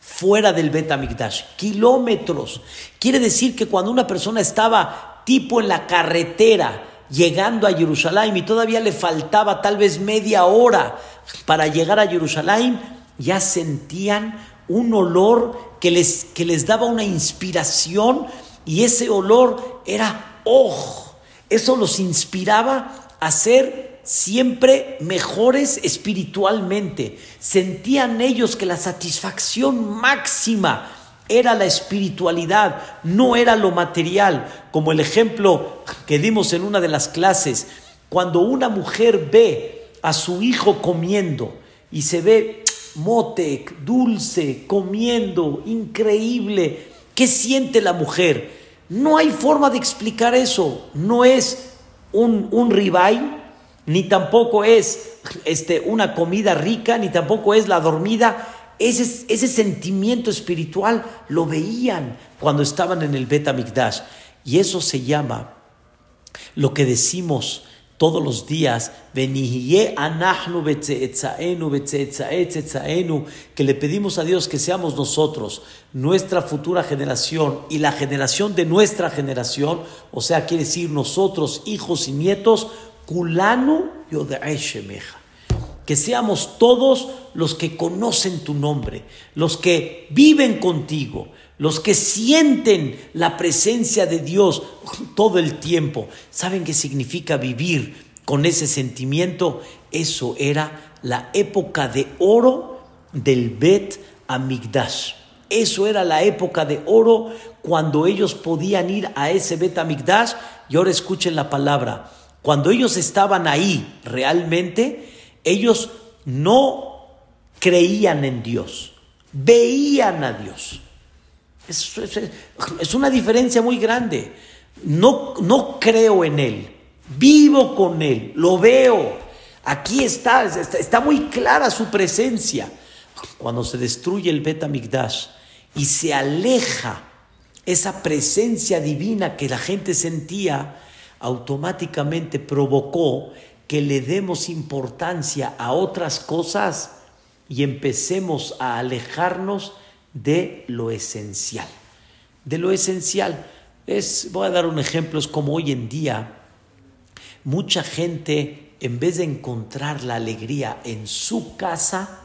fuera del Betamikdash, kilómetros. Quiere decir que cuando una persona estaba tipo en la carretera llegando a Jerusalén y todavía le faltaba tal vez media hora para llegar a Jerusalén, ya sentían un olor que les, que les daba una inspiración y ese olor era, oh, Eso los inspiraba a ser siempre mejores espiritualmente. Sentían ellos que la satisfacción máxima era la espiritualidad, no era lo material, como el ejemplo que dimos en una de las clases, cuando una mujer ve a su hijo comiendo y se ve motec, dulce, comiendo, increíble, ¿qué siente la mujer? No hay forma de explicar eso, no es un, un ribeye, ni tampoco es este, una comida rica, ni tampoco es la dormida, ese, ese sentimiento espiritual lo veían cuando estaban en el Bet Y eso se llama lo que decimos todos los días, que le pedimos a Dios que seamos nosotros, nuestra futura generación y la generación de nuestra generación, o sea, quiere decir nosotros, hijos y nietos, kulanu yoda'eshemeja que seamos todos los que conocen tu nombre, los que viven contigo, los que sienten la presencia de Dios todo el tiempo. ¿Saben qué significa vivir con ese sentimiento? Eso era la época de oro del Bet Amigdash. Eso era la época de oro cuando ellos podían ir a ese Bet Amigdash. Y ahora escuchen la palabra. Cuando ellos estaban ahí realmente, ellos no creían en Dios, veían a Dios. Es, una diferencia muy grande. No, no creo en Él, vivo con Él, lo veo. Aquí está, está, muy clara su presencia. Cuando se destruye el Betamigdash y se aleja esa presencia divina que la gente sentía, automáticamente provocó que le demos importancia a otras cosas y empecemos a alejarnos de lo esencial. De lo esencial. Es, voy a dar un ejemplo, es como hoy en día mucha gente, en vez de encontrar la alegría en su casa,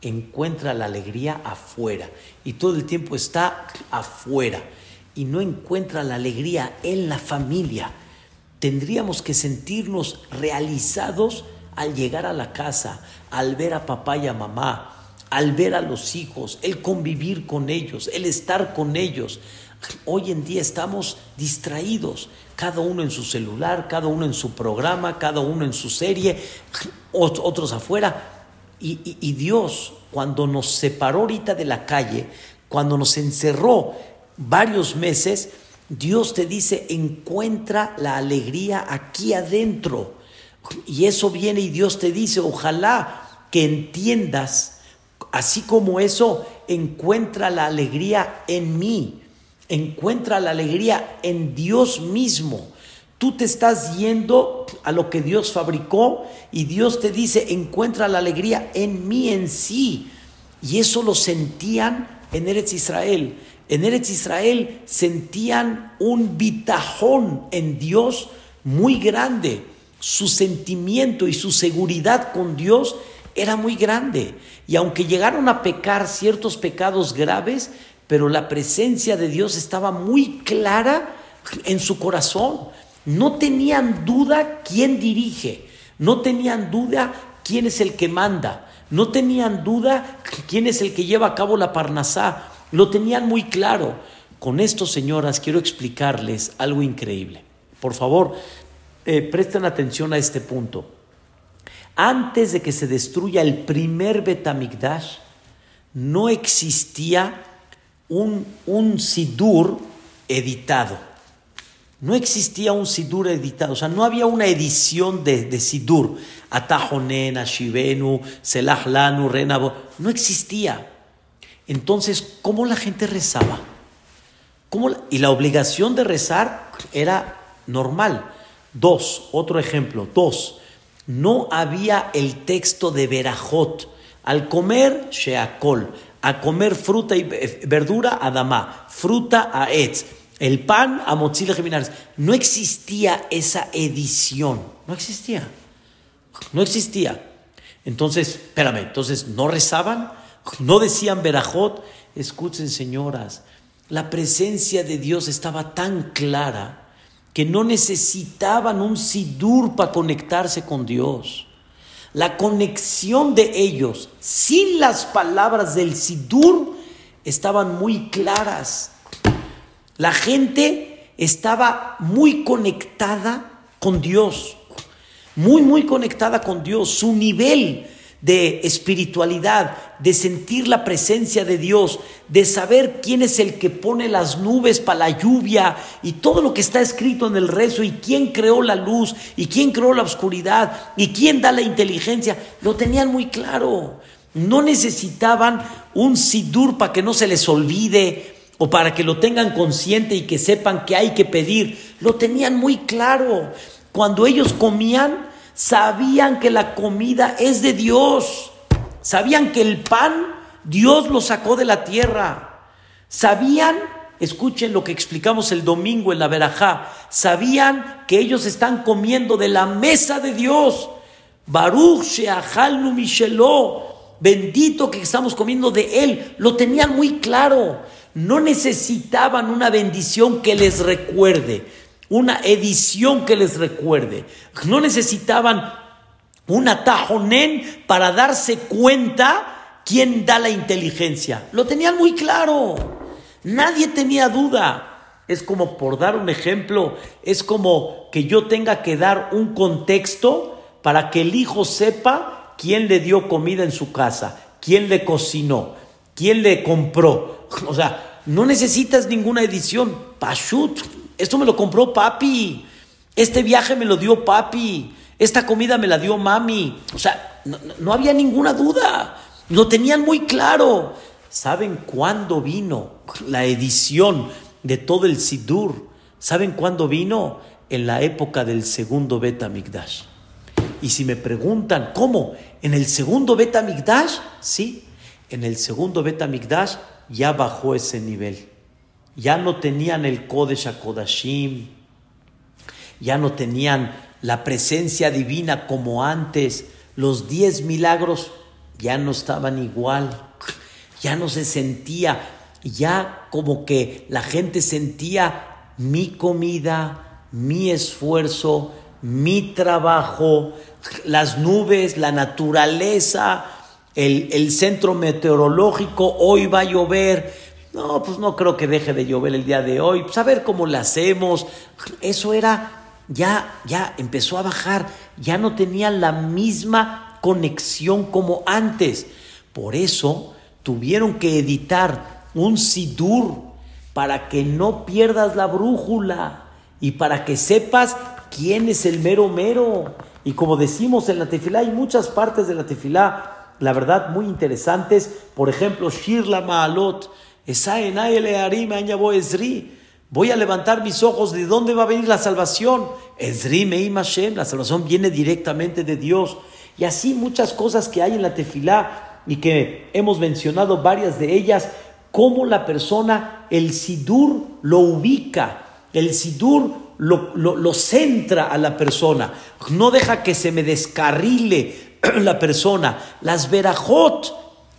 encuentra la alegría afuera. Y todo el tiempo está afuera. Y no encuentra la alegría en la familia tendríamos que sentirnos realizados al llegar a la casa, al ver a papá y a mamá, al ver a los hijos, el convivir con ellos, el estar con ellos. Hoy en día estamos distraídos, cada uno en su celular, cada uno en su programa, cada uno en su serie, otros afuera. Y, y Dios, cuando nos separó ahorita de la calle, cuando nos encerró varios meses, Dios te dice, encuentra la alegría aquí adentro. Y eso viene y Dios te dice, ojalá que entiendas, así como eso, encuentra la alegría en mí, encuentra la alegría en Dios mismo. Tú te estás yendo a lo que Dios fabricó y Dios te dice, encuentra la alegría en mí, en sí. Y eso lo sentían en Eretz Israel. En Eretz Israel sentían un bitajón en Dios muy grande. Su sentimiento y su seguridad con Dios era muy grande. Y aunque llegaron a pecar ciertos pecados graves, pero la presencia de Dios estaba muy clara en su corazón. No tenían duda quién dirige, no tenían duda quién es el que manda, no tenían duda quién es el que lleva a cabo la parnasá, lo tenían muy claro. Con esto, señoras, quiero explicarles algo increíble. Por favor, eh, presten atención a este punto. Antes de que se destruya el primer Betamigdash, no existía un, un Sidur editado. No existía un Sidur editado, o sea, no había una edición de, de Sidur. Atajonen, Ashivenu, Selah Lanu, Renabo. No existía. Entonces, ¿cómo la gente rezaba? ¿Cómo y la obligación de rezar era normal. Dos, otro ejemplo, dos, no había el texto de Berajot. Al comer, Sheakol. A comer fruta y verdura, Adamá. Fruta, a Etz. El pan, a Motzile Geminares. No existía esa edición. No existía. No existía. Entonces, espérame, entonces, ¿no rezaban? No decían Berajot, escuchen señoras, la presencia de Dios estaba tan clara que no necesitaban un sidur para conectarse con Dios. La conexión de ellos sin las palabras del sidur estaban muy claras. La gente estaba muy conectada con Dios, muy, muy conectada con Dios. Su nivel de espiritualidad, de sentir la presencia de Dios, de saber quién es el que pone las nubes para la lluvia y todo lo que está escrito en el rezo y quién creó la luz y quién creó la oscuridad y quién da la inteligencia, lo tenían muy claro. No necesitaban un sidur para que no se les olvide o para que lo tengan consciente y que sepan que hay que pedir. Lo tenían muy claro. Cuando ellos comían, sabían que la comida es de Dios. Sabían que el pan Dios lo sacó de la tierra. Sabían, escuchen lo que explicamos el domingo en la Verajá, sabían que ellos están comiendo de la mesa de Dios. Baruch Sheahalnu Micheló, bendito que estamos comiendo de Él. Lo tenían muy claro. No necesitaban una bendición que les recuerde una edición que les recuerde. No necesitaban un atajonén para darse cuenta quién da la inteligencia. Lo tenían muy claro. Nadie tenía duda. Es como, por dar un ejemplo, es como que yo tenga que dar un contexto para que el hijo sepa quién le dio comida en su casa, quién le cocinó, quién le compró. O sea, no necesitas ninguna edición. Pashut, esto me lo compró papi. Este viaje me lo dio papi. Esta comida me la dio mami. O sea, no, había ninguna duda. Lo tenían muy claro. ¿Saben cuándo vino la edición de todo el Sidur? ¿Saben cuándo vino? En la época del segundo Beta Migdash. Y si me preguntan, ¿cómo? ¿En el segundo Beta Migdash? Sí, en el segundo Beta Migdash ya bajó ese nivel ya no tenían el Kodesh HaKodashim, ya no tenían la presencia divina como antes, los diez milagros ya no estaban igual, ya no se sentía, ya como que la gente sentía mi comida, mi esfuerzo, mi trabajo, las nubes, la naturaleza, el centro meteorológico, hoy va a llover, no, pues no creo que deje de llover el día de hoy. Pues a ver cómo lo hacemos. Eso era, ya, ya empezó a bajar. Ya no tenía la misma conexión como antes. Por eso tuvieron que editar un sidur para que no pierdas la brújula y para que sepas quién es el mero mero. Y como decimos en la tefilá, hay muchas partes de la tefilá, la verdad, muy interesantes. Por ejemplo, Shirla Maalot Voy a levantar mis ojos de dónde va a venir la salvación. Esri Meim Hashem, la salvación viene directamente de Dios. Y así muchas cosas que hay en la tefilá y que hemos mencionado varias de ellas, cómo la persona, el sidur lo ubica, el sidur lo, lo centra a la persona, no deja que se me descarrile la persona. Las verajot,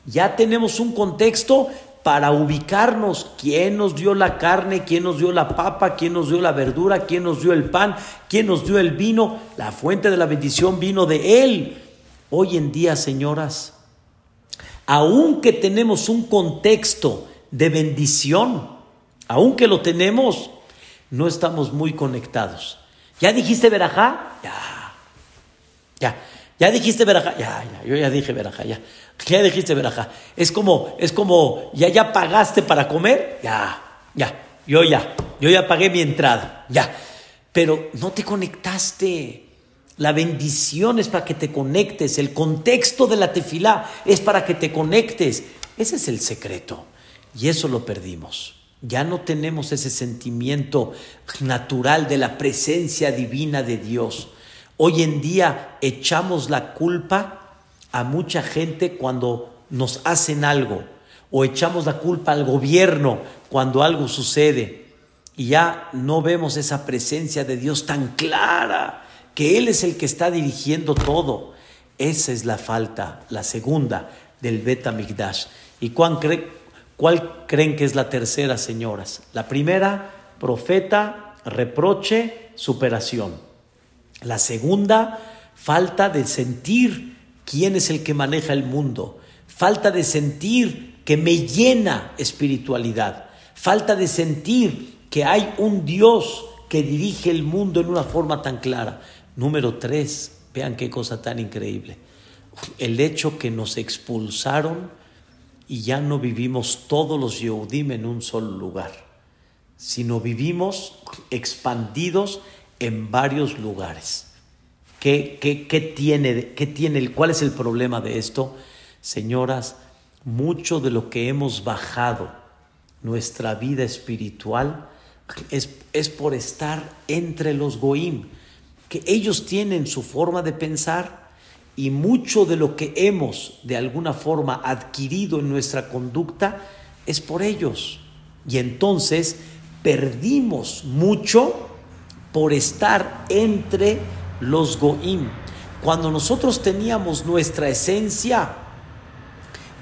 ya tenemos un contexto para ubicarnos quién nos dio la carne, quién nos dio la papa, quién nos dio la verdura, quién nos dio el pan, quién nos dio el vino. La fuente de la bendición vino de Él. Hoy en día, señoras, aunque tenemos un contexto de bendición, aunque lo tenemos, no estamos muy conectados. ¿Ya dijiste verajá? Ya. Ya. ¿Ya dijiste verajá? Ya, ya. Yo ya dije verajá, ya. Ya dijiste veraja. Es como, es como, ya, ya pagaste para comer. Ya, ya. Yo ya. Yo ya pagué mi entrada. Ya. Pero no te conectaste. La bendición es para que te conectes. El contexto de la tefilá es para que te conectes. Ese es el secreto. Y eso lo perdimos. Ya no tenemos ese sentimiento natural de la presencia divina de Dios. Hoy en día echamos la culpa a mucha gente cuando nos hacen algo o echamos la culpa al gobierno cuando algo sucede y ya no vemos esa presencia de Dios tan clara, que Él es el que está dirigiendo todo. Esa es la falta, la segunda del Beta Migdash. ¿Y cuál, cuál creen que es la tercera, señoras? La primera, profeta reproche, superación. La segunda, falta de sentir quién es el que maneja el mundo. Falta de sentir que me llena espiritualidad. Falta de sentir que hay un Dios que dirige el mundo en una forma tan clara. Número tres, vean qué cosa tan increíble. El hecho que nos expulsaron y ya no vivimos todos los Yehudim en un solo lugar, sino vivimos expandidos en varios lugares. ¿Qué, tiene, qué tiene, ¿Cuál es el problema de esto? Señoras, mucho de lo que hemos bajado nuestra vida espiritual es, es por estar entre los goim, que ellos tienen su forma de pensar y mucho de lo que hemos de alguna forma adquirido en nuestra conducta es por ellos. Y entonces perdimos mucho por estar entre los goim. Cuando nosotros teníamos nuestra esencia,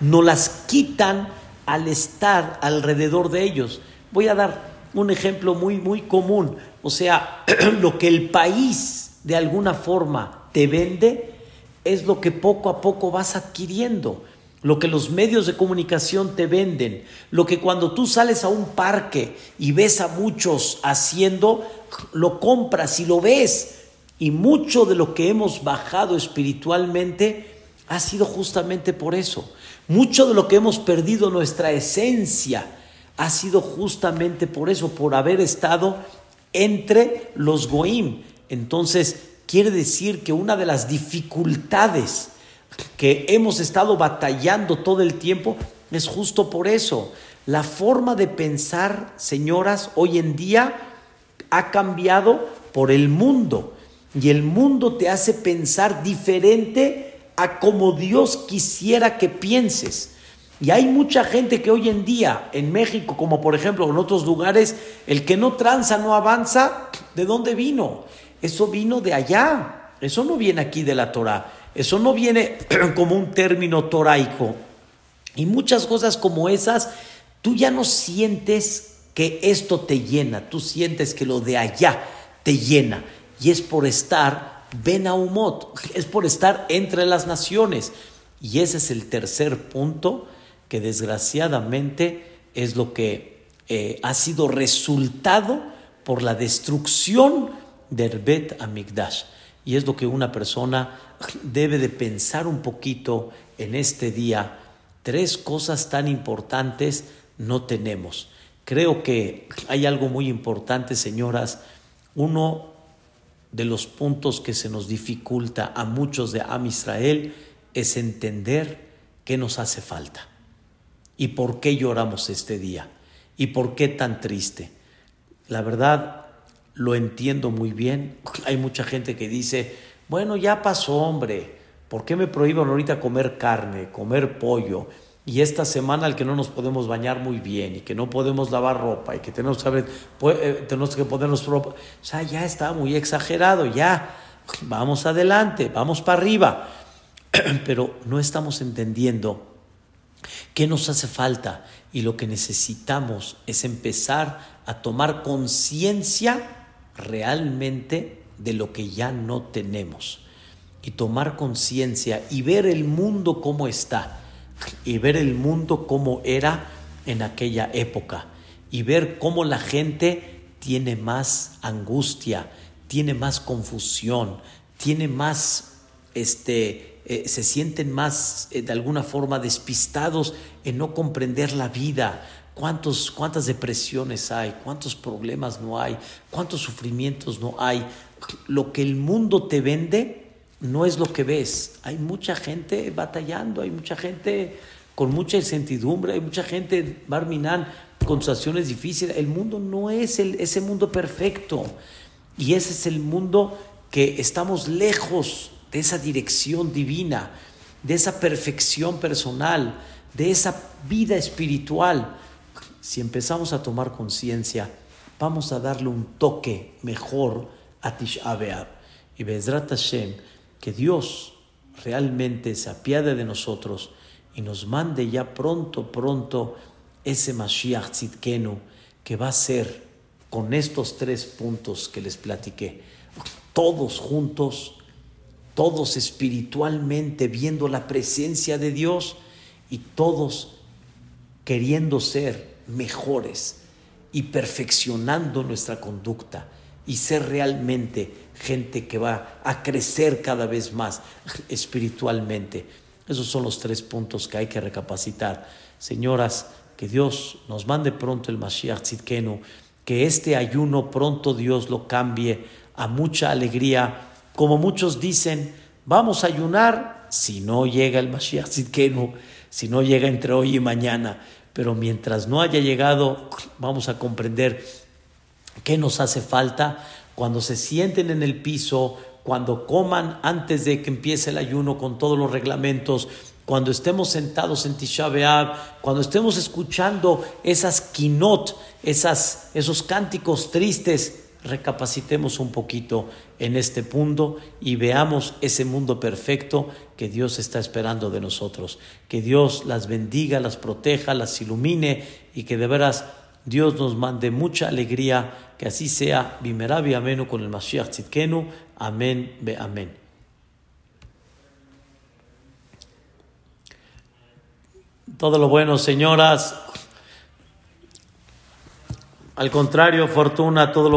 nos las quitan al estar alrededor de ellos. Voy a dar un ejemplo muy, muy común. O sea, lo que el país de alguna forma te vende, es lo que poco a poco vas adquiriendo, lo que los medios de comunicación te venden, lo que cuando tú sales a un parque y ves a muchos haciendo, lo compras y lo ves. Y mucho de lo que hemos bajado espiritualmente ha sido justamente por eso. Mucho de lo que hemos perdido nuestra esencia ha sido justamente por eso, por haber estado entre los goim. Entonces, quiere decir que una de las dificultades que hemos estado batallando todo el tiempo es justo por eso. La forma de pensar, señoras, hoy en día ha cambiado por el mundo y el mundo te hace pensar diferente a como Dios quisiera que pienses. Y hay mucha gente que hoy en día, en México, como por ejemplo en otros lugares, el que no tranza, no avanza, ¿de dónde vino? Eso vino de allá, eso no viene aquí de la Torah, eso no viene como un término toraico. Y muchas cosas como esas, tú ya no sientes que esto te llena, tú sientes que lo de allá te llena. Y es por estar Ben es por estar entre las naciones. Y ese es el tercer punto que desgraciadamente es lo que eh, ha sido resultado por la destrucción del Bet Amigdash. Y es lo que una persona debe de pensar un poquito en este día. Tres cosas tan importantes no tenemos. Creo que hay algo muy importante, señoras. Uno de los puntos que se nos dificulta a muchos de Am Israel es entender qué nos hace falta y por qué lloramos este día y por qué tan triste. La verdad, lo entiendo muy bien. Hay mucha gente que dice, bueno, ya pasó, hombre, ¿por qué me prohíben ahorita comer carne, comer pollo? Y esta semana el que no nos podemos bañar muy bien y que no podemos lavar ropa y que tenemos eh, tenemos que ponernos ropa. O sea, ya está muy exagerado, ya. Vamos adelante, vamos para arriba. Pero no estamos entendiendo qué nos hace falta y lo que necesitamos es empezar a tomar conciencia realmente de lo que ya no tenemos y tomar conciencia y ver el mundo como está y ver el mundo como era en aquella época y ver cómo la gente tiene más angustia, tiene más confusión, tiene más, este, eh, se sienten más eh, de alguna forma despistados en no comprender la vida, ¿Cuántos, ¿Cuántas depresiones hay? ¿Cuántos problemas no hay? ¿Cuántos sufrimientos no hay? Lo que el mundo te vende no es lo que ves. Hay mucha gente batallando, hay mucha gente con mucha incertidumbre, hay mucha gente, Barminan, con situaciones difíciles. El mundo no es ese mundo perfecto. Y ese es el mundo que estamos lejos de esa dirección divina, de esa perfección personal, de esa vida espiritual si empezamos a tomar conciencia, vamos a darle un toque mejor a Tish Y Bezrat Hashem, que Dios realmente se apiade de nosotros y nos mande ya pronto, pronto ese Mashiach Tzidkenu que va a ser con estos tres puntos que les platiqué. Todos juntos, todos espiritualmente viendo la presencia de Dios y todos queriendo ser mejores y perfeccionando nuestra conducta y ser realmente gente que va a crecer cada vez más espiritualmente. Esos son los tres puntos que hay que recapacitar. Señoras, que Dios nos mande pronto el Mashiach Tzidkenu, que este ayuno pronto Dios lo cambie a mucha alegría. Como muchos dicen, vamos a ayunar si no llega el Mashiach Tzidkenu, si no llega entre hoy y mañana. Pero mientras no haya llegado, vamos a comprender qué nos hace falta cuando se sienten en el piso, cuando coman antes de que empiece el ayuno con todos los reglamentos, cuando estemos sentados en Tisha cuando estemos escuchando esas kinot, esas, esos cánticos tristes, recapacitemos un poquito en este punto y veamos ese mundo perfecto que Dios está esperando de nosotros. Que Dios las bendiga, las proteja, las ilumine y que de veras Dios nos mande mucha alegría, que así sea. Bimerabi amenu con el Mashiach Tzidkenu. Amén, be amén. Todo lo bueno, señoras. Al contrario, fortuna, todo lo